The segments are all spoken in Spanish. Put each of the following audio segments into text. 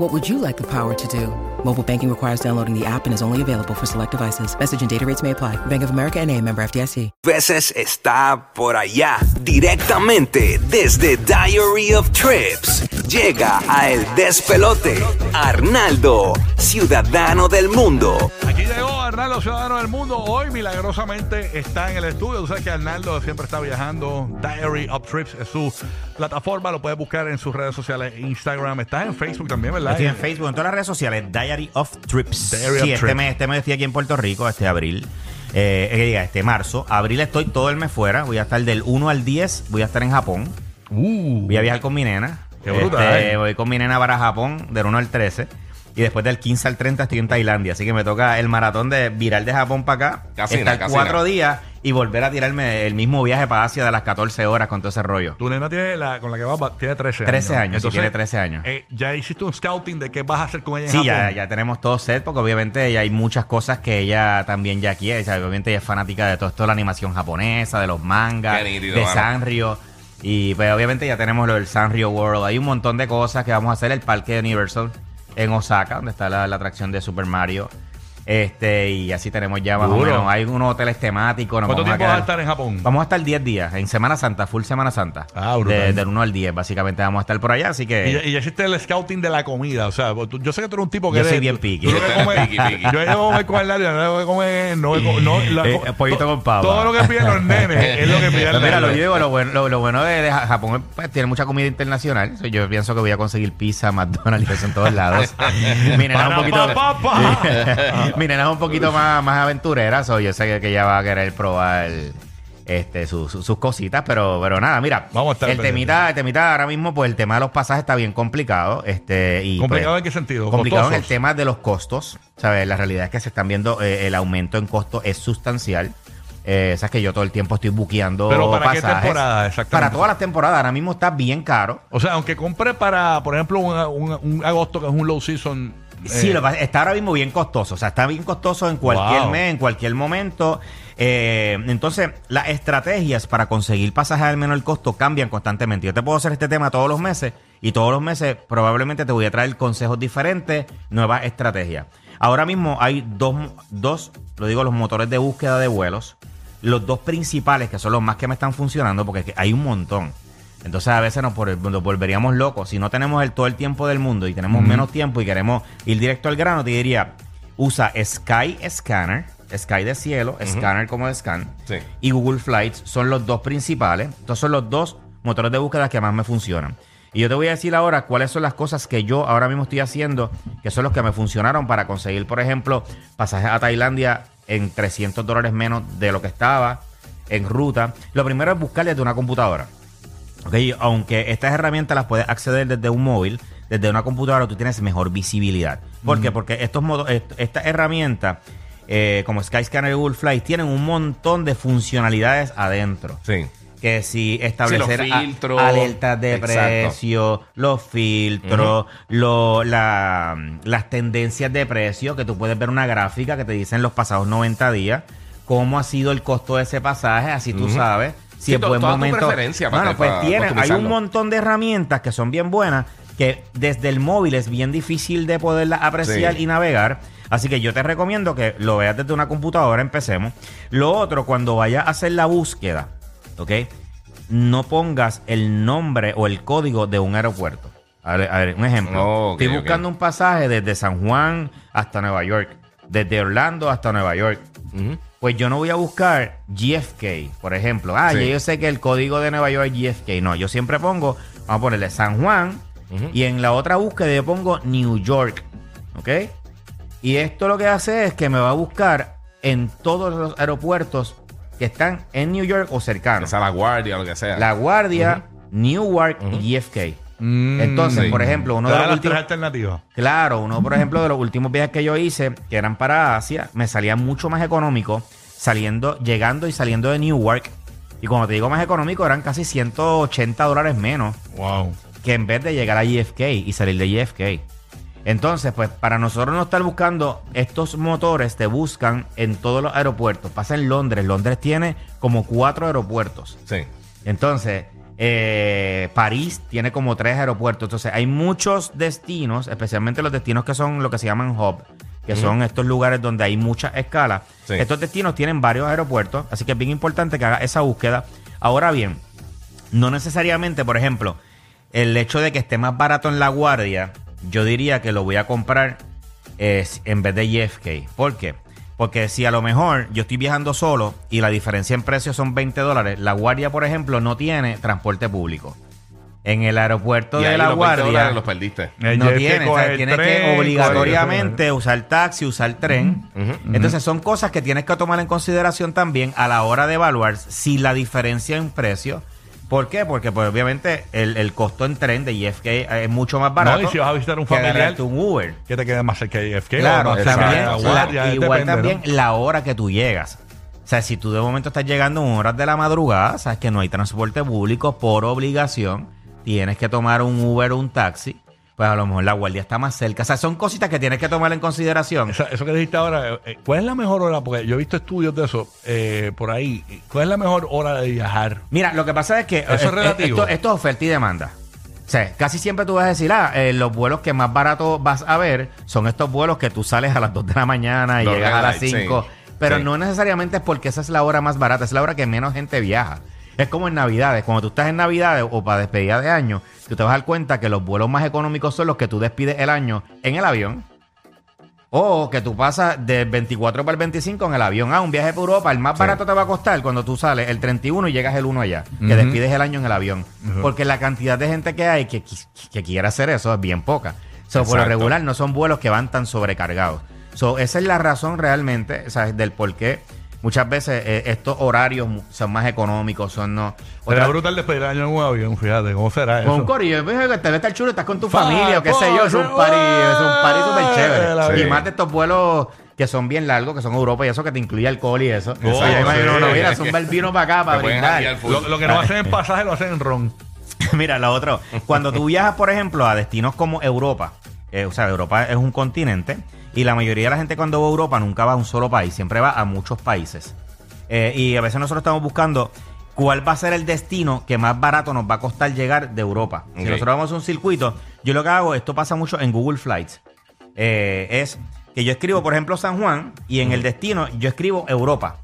What would you like the power to do? Mobile banking requires downloading the app and is only available for select devices. Message and data rates may apply. Bank of America and a member FDIC. veces está por allá, directamente desde Diary of Trips. Llega a El Despelote, Arnaldo, ciudadano del mundo. Arnaldo, ciudadano del mundo. Hoy milagrosamente está en el estudio. Tú sabes que Arnaldo siempre está viajando. Diary of Trips es su plataforma. Lo puedes buscar en sus redes sociales. Instagram. Estás en Facebook también, ¿verdad? Estoy en Facebook, en todas las redes sociales, Diary of Trips. Diary of sí, este Trips. mes, este mes estoy aquí en Puerto Rico, este abril. Eh, que diga, este marzo. Abril estoy todo el mes fuera. Voy a estar del 1 al 10, voy a estar en Japón. Uh, Voy a viajar con mi nena. Qué brutal. Este, voy con mi nena para Japón del 1 al 13. Y después del 15 al 30 estoy en Tailandia. Así que me toca el maratón de virar de Japón para acá. Estar casina. cuatro días y volver a tirarme el mismo viaje para Asia de las 14 horas con todo ese rollo. tu nena tiene la, con la que vas, va- tiene 13 años. 13 años, sí, tiene 13 años. eh, ya hiciste un scouting de qué vas a hacer con ella en Sí, Japón? ya, ya tenemos todo set porque obviamente ya hay muchas cosas que ella también ya quiere. O sea, obviamente ella es fanática de todo esto de la animación japonesa, de los mangas, nítido, de. Sanrio. Y pues obviamente ya tenemos lo del Sanrio World. Hay un montón de cosas que vamos a hacer. El parque de Universal en Osaka, donde está la, atracción de Super Mario. Este, y así tenemos ya más o Duro. menos. Hay unos hoteles temáticos. nos ¿Cuánto vamos tiempo vas a quedar- estar en Japón? Vamos a estar 10 días, en Semana Santa, full Semana Santa. Ah, brutal. De- del 1 al 10, básicamente vamos a estar por allá, así que... Y, ya- y ya hiciste el scouting de la comida. O sea, tú- yo sé que tú eres un tipo que Yo eres- soy bien tú- picky. tú lo que comes- Picky, picky. Yo llevo a comer con el no voy a comer. No, co- no, la- Eh, pollito con papa. Todo lo que piden los nenes es lo que piden Pues los mira, lo, yo nenes. digo, lo bueno, lo, lo bueno de, de Ja- Japón pues, tiene mucha comida internacional. So, Yo pienso que voy a conseguir pizza, McDonald's y eso en todos lados. Mi nena es un poquito, pa, pa, pa. Mi nena es un poquito más, más aventurera. So, yo sé que, que ella va a querer probar este, su- su- sus cositas, pero, pero nada, mira. Vamos a estar el pendientes. temita, el temita ahora mismo, pues el tema de los pasajes está bien complicado. Este, y, ¿Complicado pues, en qué sentido? Complicado en el ¿Costosos? tema de los costos. ¿sabes? La realidad es que se están viendo, eh, el aumento en costo es sustancial. Eh, sabes que yo todo el tiempo estoy buqueando ¿Pero para qué pasajes. temporada exactamente? Para todas las temporadas. Ahora mismo está bien caro. O sea, aunque compre para, por ejemplo, un, un- un agosto que es un low season. Sí, eh, lo está ahora mismo bien costoso. O sea, está bien costoso en cualquier Wow. mes, en cualquier momento. Eh, entonces, las estrategias para conseguir pasajes al menor costo cambian constantemente. Yo te puedo hacer este tema todos los meses y todos los meses probablemente te voy a traer consejos diferentes, nuevas estrategias. Ahora mismo hay dos, dos, lo digo, los motores de búsqueda de vuelos. Los dos principales, que son los más que me están funcionando, porque hay un montón. Entonces a veces nos, nos volveríamos locos. Si no tenemos el, todo el tiempo del mundo y tenemos menos tiempo y queremos ir directo al grano, te diría, usa Sky Scanner, Sky de cielo, Scanner como de scan, Sí. y Google Flights son los dos principales. Estos son los dos motores de búsqueda que más me funcionan. Y yo te voy a decir ahora cuáles son las cosas que yo ahora mismo estoy haciendo, que son los que me funcionaron para conseguir, por ejemplo, pasajes a Tailandia en 300 dólares menos de lo que estaba en ruta. Lo primero es buscar desde una computadora. Aunque estas herramientas las puedes acceder desde un móvil, desde una computadora tú tienes mejor visibilidad. ¿Por qué? Porque estos modos, est- estas herramientas, eh, como Skyscanner y Google Flight, tienen un montón de funcionalidades adentro. Sí. Que si establecer filtros. alertas de Exacto. precio, los filtros, lo- la- las tendencias de precio, que tú puedes ver una gráfica que te dicen los pasados 90 días, cómo ha sido el costo de ese pasaje, así tú sabes. Si Sí, es buen momento. Bueno, pues tiene, hay un montón de herramientas que son bien buenas, que desde el móvil es bien difícil de poderlas apreciar Sí. y navegar. Así que yo te recomiendo que lo veas desde una computadora, empecemos. Lo otro, cuando vayas a hacer la búsqueda, ¿ok? No pongas el nombre o el código de un aeropuerto. A ver, a ver, un ejemplo. Oh, Estoy buscando un pasaje desde San Juan hasta Nueva York, desde Orlando hasta Nueva York. Pues yo no voy a buscar GFK, por ejemplo. Ah, Sí. yo sé que el código de Nueva York es GFK. No, yo siempre pongo, vamos a ponerle San Juan, y en la otra búsqueda yo pongo New York, ¿ok? Y esto lo que hace es que me va a buscar en todos los aeropuertos que están en New York o O cercanos. sea, la guardia o lo que sea. La Guardia, Newark y JFK. Mm, Entonces, sí. por ejemplo, uno de los las tres últimos... alternativas. Claro, uno, por ejemplo, de los últimos viajes que yo hice, que eran para Asia, me salía mucho más económico saliendo, llegando y saliendo de Newark. Y cuando te digo más económico, eran casi 180 dólares menos Wow. que en vez de llegar a JFK y salir de JFK. Entonces, pues para nosotros no estar buscando estos motores, te buscan en todos los aeropuertos. Pasa en Londres. Londres tiene como cuatro aeropuertos. Sí. Entonces, eh, París tiene como tres aeropuertos. Entonces, hay muchos destinos, especialmente los destinos que son lo que se llaman hub, que son estos lugares donde hay mucha escala. Sí. Estos destinos tienen varios aeropuertos, así que es bien importante que haga esa búsqueda. Ahora bien, no necesariamente, por ejemplo, el hecho de que esté más barato en la guardia, yo diría que lo voy a comprar eh, en vez de JFK. ¿Por qué? Porque si a lo mejor yo estoy viajando solo y la diferencia en precio son 20 dólares, la guardia, por ejemplo, no tiene transporte público. En el aeropuerto Y de ahí la los 20 guardia dólares los perdiste. El no tiene, o coge sea, el tienes tren, que obligatoriamente usar taxi, usar tren. Ujú. Entonces son cosas que tienes que tomar en consideración también a la hora de evaluar si la diferencia en precio. ¿Por qué? Porque pues obviamente el, el costo en tren de JFK es mucho más barato. No, y si vas a visitar un que familiar, agarrarte un Uber. que te quede más cerca de JFK. Claro, o más cerca también, de igual depende, también ¿no? la hora que tú llegas. O sea, si tú de momento estás llegando en horas de la madrugada, sabes que no hay transporte público por obligación, tienes que tomar un Uber o un taxi, pues a lo mejor la guardia está más cerca. O sea, son cositas que tienes que tomar en consideración. Esa- eso que dijiste ahora, eh, ¿cuál es la mejor hora? Porque yo he visto estudios de eso eh, por ahí. ¿Cuál es la mejor hora de viajar? Mira, lo que pasa es que Eso es eh, eh, relativo. Esto, esto es oferta y demanda. O sea, casi siempre tú vas a decir, ah, eh, los vuelos que más baratos vas a ver son estos vuelos que tú sales a las 2 de la mañana y Los llegas a las red light, 5. sí. Pero Sí. no necesariamente es porque esa es la hora más barata, es la hora que menos gente viaja. Es como en Navidades. Cuando tú estás en Navidades o para despedida de año, tú te vas a dar cuenta que los vuelos más económicos son los que tú despides el año en el avión. O que tú pasas del 24 para el 25 en el avión. Ah, un viaje por Europa. El más barato te va a costar cuando tú sales el 31 y llegas el 1 allá. Que despides el año en el avión. Porque la cantidad de gente que hay que, que quiere hacer eso es bien poca. So, por lo regular no son vuelos que van tan sobrecargados. So, esa es la razón realmente sea, del por qué muchas veces eh, estos horarios mu- son más económicos. Son no. Otra- brutal despedir el año en un avión, fíjate, ¿cómo será con un eso? corillo, ves que te ves estar chulo, estás con tu Fa, familia o qué sé yo, es un party, es un party súper la chévere. Y más de estos vuelos que son bien largos, que son Europa y eso que te incluye alcohol y eso. Oh, Oye, yo imagino, sí. no, mira, zumba el vino para acá, para Te pueden brindar. janguear full. Lo, lo que no hacen en pasaje lo hacen en ron. Mira, lo otro, cuando tú viajas, por ejemplo, a destinos como Europa, eh, o sea, Europa es un continente, y la mayoría de la gente cuando va a Europa nunca va a un solo país, siempre va a muchos países. Eh, y a veces nosotros estamos buscando cuál va a ser el destino que más barato nos va a costar llegar de Europa. Si nosotros vamos a un circuito, yo lo que hago, esto pasa mucho en Google Flights, eh, es que yo escribo, por ejemplo, San Juan, y en el destino yo escribo Europa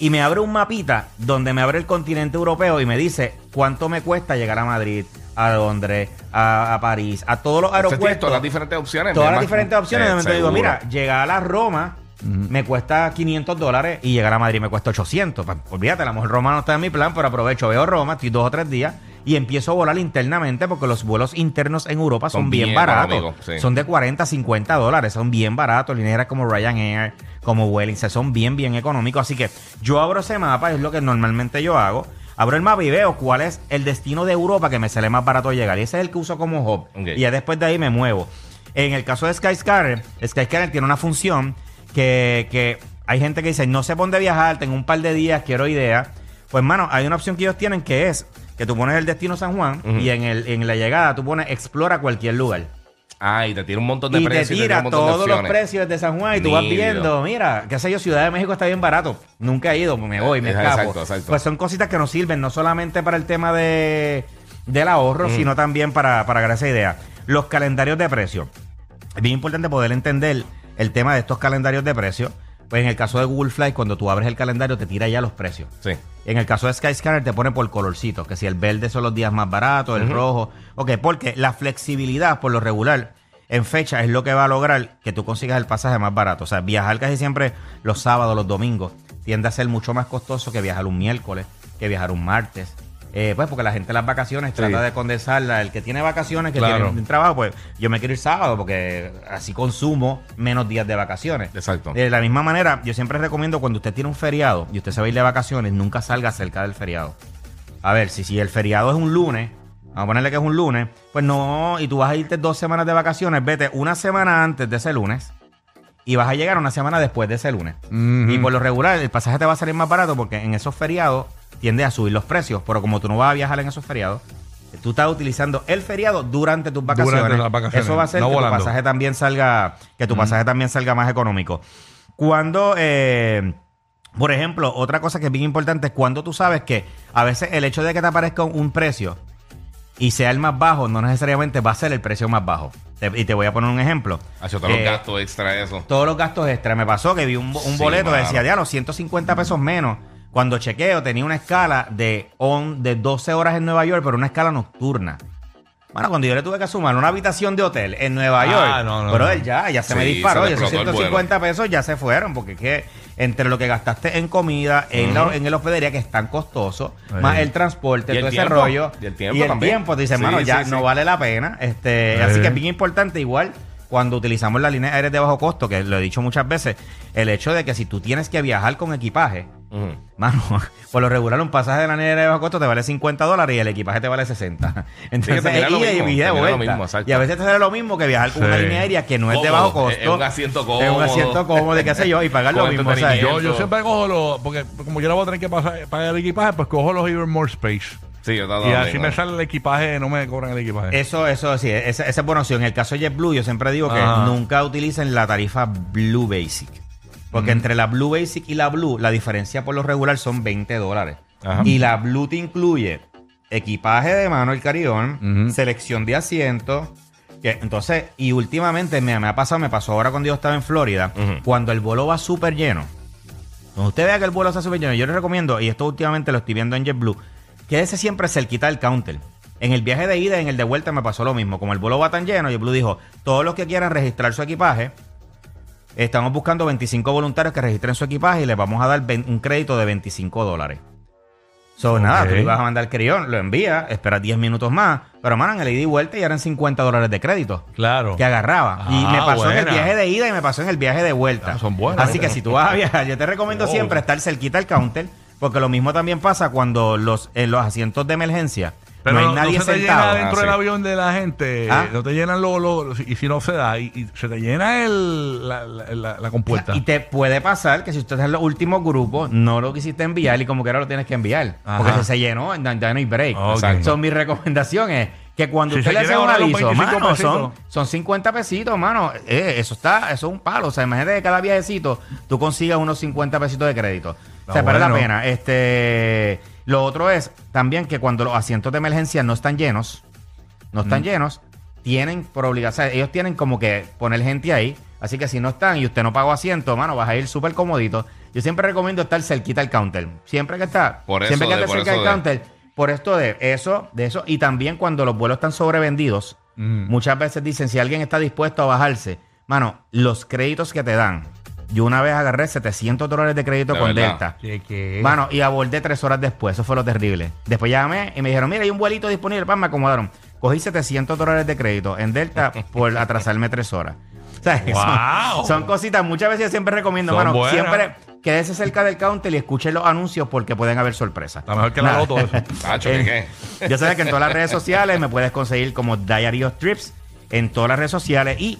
y me abre un mapita donde me abre el continente europeo y me dice cuánto me cuesta llegar a Madrid, a Londres, a, a París, a todos los aeropuertos. todas las diferentes opciones. Todas las diferentes opciones. eh, donde digo, mira, llegar a Roma me cuesta 500 dólares y llegar a Madrid me cuesta 800. Pa- Olvídate, a lo mejor Roma no está en mi plan, pero aprovecho, veo Roma, estoy dos o tres días y empiezo a volar internamente porque los vuelos internos en Europa son, Son bien, bien baratos. sí. Son de 40, 50 dólares, son bien baratos. Líneas como Ryanair, como Wellington, son bien, bien económicos. Así que yo abro ese mapa, es lo que normalmente yo hago. Abro el mapa y veo cuál es el destino de Europa que me sale más barato llegar. Y ese es el que uso como hub. Y ya después de ahí me muevo. En el caso de Skyscanner, Skyscanner tiene una función que, que hay gente que dice, no sé por dónde viajar, tengo un par de días, quiero idea. Pues, mano, hay una opción que ellos tienen que es que tú pones el destino San Juan y en, el, en la llegada tú pones explora cualquier lugar. Ah, y te tira un montón de Y te precios. tira un montón de todos los precios de San Juan y tú vas viendo, mira, qué sé yo, Ciudad de México está bien barato. Nunca he ido, me voy, me escapo. exacto, exacto. Pues son cositas que nos sirven, no solamente para el tema de, del ahorro, sino también para, para esa idea. Los calendarios de precios. Es bien importante poder entender el tema de estos calendarios de precios. Pues en el caso de Google Flight, cuando tú abres el calendario, te tira ya los precios. Sí. En el caso de Skyscanner te pone por colorcito, que si el verde son los días más baratos, el rojo. Ok, porque la flexibilidad por lo regular en fecha es lo que va a lograr que tú consigas el pasaje más barato. O sea, viajar casi siempre los sábados, los domingos, tiende a ser mucho más costoso que viajar un miércoles, que viajar un martes. Eh, pues porque la gente en las vacaciones trata de condensarla. El que tiene vacaciones, que Claro. tiene un trabajo, pues yo me quiero ir sábado porque así consumo menos días de vacaciones. Exacto. De la misma manera, yo siempre recomiendo cuando usted tiene un feriado y usted se va a ir de vacaciones, nunca salga cerca del feriado. A ver, si, si el feriado es un lunes, vamos a ponerle que es un lunes, pues no, y tú vas a irte dos semanas de vacaciones, vete una semana antes de ese lunes y vas a llegar una semana después de ese lunes. Y por lo regular, el pasaje te va a salir más barato porque en esos feriados tiende a subir los precios, pero como tú no vas a viajar en esos feriados, tú estás utilizando el feriado durante tus vacaciones. Durante las vacaciones, Eso va a hacer no que volando. tu pasaje también salga, que tu pasaje también salga más económico. Cuando, eh, por ejemplo, otra cosa que es bien importante es cuando tú sabes que a veces el hecho de que te aparezca un- precio y sea el más bajo, no necesariamente va a ser el precio más bajo. Te- y te voy a poner un ejemplo. Hacho, todos Eh, los gastos extra, eso. todos los gastos extra. Me pasó que vi un, un Sí, boleto que decía, diablo, 150 pesos menos. Cuando chequeo tenía una escala de, on, de 12 horas en Nueva York, pero una escala nocturna. Bueno, cuando yo le tuve que sumar una habitación de hotel en Nueva Ah, York, no, no, pero él ya, ya se me disparó. se Y esos explotó el 150 pesos ya se fueron, porque es que entre lo que gastaste en comida, en, la, en el hospedería, que es tan costoso, más el transporte, Y el todo ese tiempo. rollo. Y el tiempo también. tiempo, te dices, Sí, mano, ya sí, no vale la pena. Este, Eh. Así que es bien importante, igual, cuando utilizamos la línea aérea de bajo costo, que lo he dicho muchas veces, el hecho de que si tú tienes que viajar con equipaje, Mano, por lo regular un pasaje de la línea aérea de bajo costo te vale 50 dólares y el equipaje te vale 60. Entonces, lo ida y y lo mismo, a veces te sale lo mismo que viajar con Sí. una línea aérea que no es de Cómodo, bajo costo. es- un asiento Es un cómodo. asiento cómodo, y qué sé yo, y pagar lo mismo. o sea, entretenimiento. Yo, yo siempre cojo los. Porque como yo no voy a tener que pasar- pagar el equipaje, pues cojo los Even More Space. Sí, yo y así me sale el equipaje, no me cobran el equipaje. Eso, eso sí, esa, esa es buena opción. En el caso de JetBlue, yo siempre digo que nunca utilicen la tarifa Blue Basic. Porque entre la Blue Basic y la Blue, la diferencia por lo regular son 20 dólares. Ajá. Y la Blue te incluye equipaje de mano, el carillón, Ujú. selección de asientos. que- entonces, y últimamente me, me ha pasado, me pasó ahora cuando yo estaba en Florida, cuando el vuelo va súper lleno. Cuando usted vea que el vuelo está súper lleno, yo le recomiendo, y esto últimamente lo estoy viendo en JetBlue, quédese siempre cerquita del counter. En el viaje de ida y en el de vuelta me pasó lo mismo. Como el vuelo va tan lleno, JetBlue dijo, todos los que quieran registrar su equipaje, estamos buscando 25 voluntarios que registren su equipaje y les vamos a dar un crédito de 25 dólares. So, nada, tú le vas a mandar el crión, lo envías, esperas 10 minutos más, pero mano, en el ida y vuelta ya eran 50 dólares de crédito Claro. que agarraba. y Ah, me pasó en el viaje de ida y me pasó en el viaje de vuelta. Ah, son buenas, Así que si tú vas a viajar, yo te recomiendo Oh. siempre estar cerquita al counter, porque lo mismo también pasa cuando los, en los asientos de emergencia Pero no hay no, nadie se te sentado. llena dentro Ah, del sí. avión de la gente. Ah. No te llenan los. los- y si no se da, y, y se te llena el, la, la, la- la compuerta. Y te puede pasar que si usted está en los últimos grupos, no lo quisiste enviar y como que ahora lo tienes que enviar. Ajá. Porque si se llenó, no hay break. Ok. Exacto. Son mis recomendaciones. Que cuando Si usted se le hace un aviso, 25 mano, son, pesitos. son 50 pesitos, mano. Eh, eso está, eso es un palo. O sea, imagínate que cada viajecito tú consigas unos 50 pesitos de crédito. o sea, Está vale la pena. Este, lo otro es también que cuando los asientos de emergencia no están llenos, no Mm. están llenos, tienen por obligación, o sea, ellos tienen como que poner gente ahí. Así que si no están y usted no pagó asiento, mano, vas a ir súper comodito. Yo siempre recomiendo estar cerquita al counter. Siempre que está, Por siempre que de- esté cerca del de- counter, por esto de eso, de eso, y también cuando los vuelos están sobrevendidos, Mm. muchas veces dicen, si alguien está dispuesto a bajarse, mano, los créditos que te dan. Yo una vez agarré 700 dólares de crédito De con verdad. Delta. ¿Qué, qué? Mano, y abordé tres horas después. Eso fue lo terrible. Después llamé y me dijeron, mira, hay un vuelito disponible. Pam, me acomodaron. Cogí 700 dólares de crédito en Delta por atrasarme tres horas. O sea, Wow. son, son cositas. Muchas veces yo siempre recomiendo, Son mano, buenas. siempre quédese cerca del counter y escuche los anuncios porque pueden haber sorpresas. Está mejor que la loto eso. Tacho, ¿qué Eh, qué? Ya sabes que en todas las redes sociales me puedes conseguir como Diary of Trips en todas las redes sociales y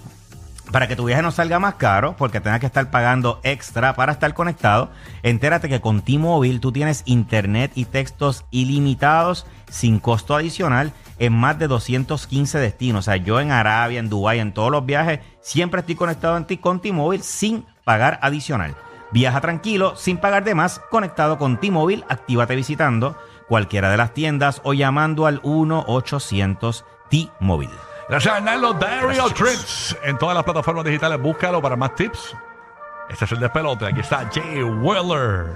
para que tu viaje no salga más caro, porque tengas que estar pagando extra para estar conectado, entérate que con T-Mobile tú tienes internet y textos ilimitados sin costo adicional en más de 215 destinos. O sea, yo en Arabia, en Dubái, en todos los viajes, siempre estoy conectado en ti con T-Mobile sin pagar adicional. Viaja tranquilo, sin pagar de más, conectado con T-Mobile, actívate visitando cualquiera de las tiendas o llamando al 1-800 T-Mobile. Gracias, Arnaldo. Diary of Trips. En todas las plataformas digitales, búscalo para más tips. Este es el despelote. Aquí está Jay Weller.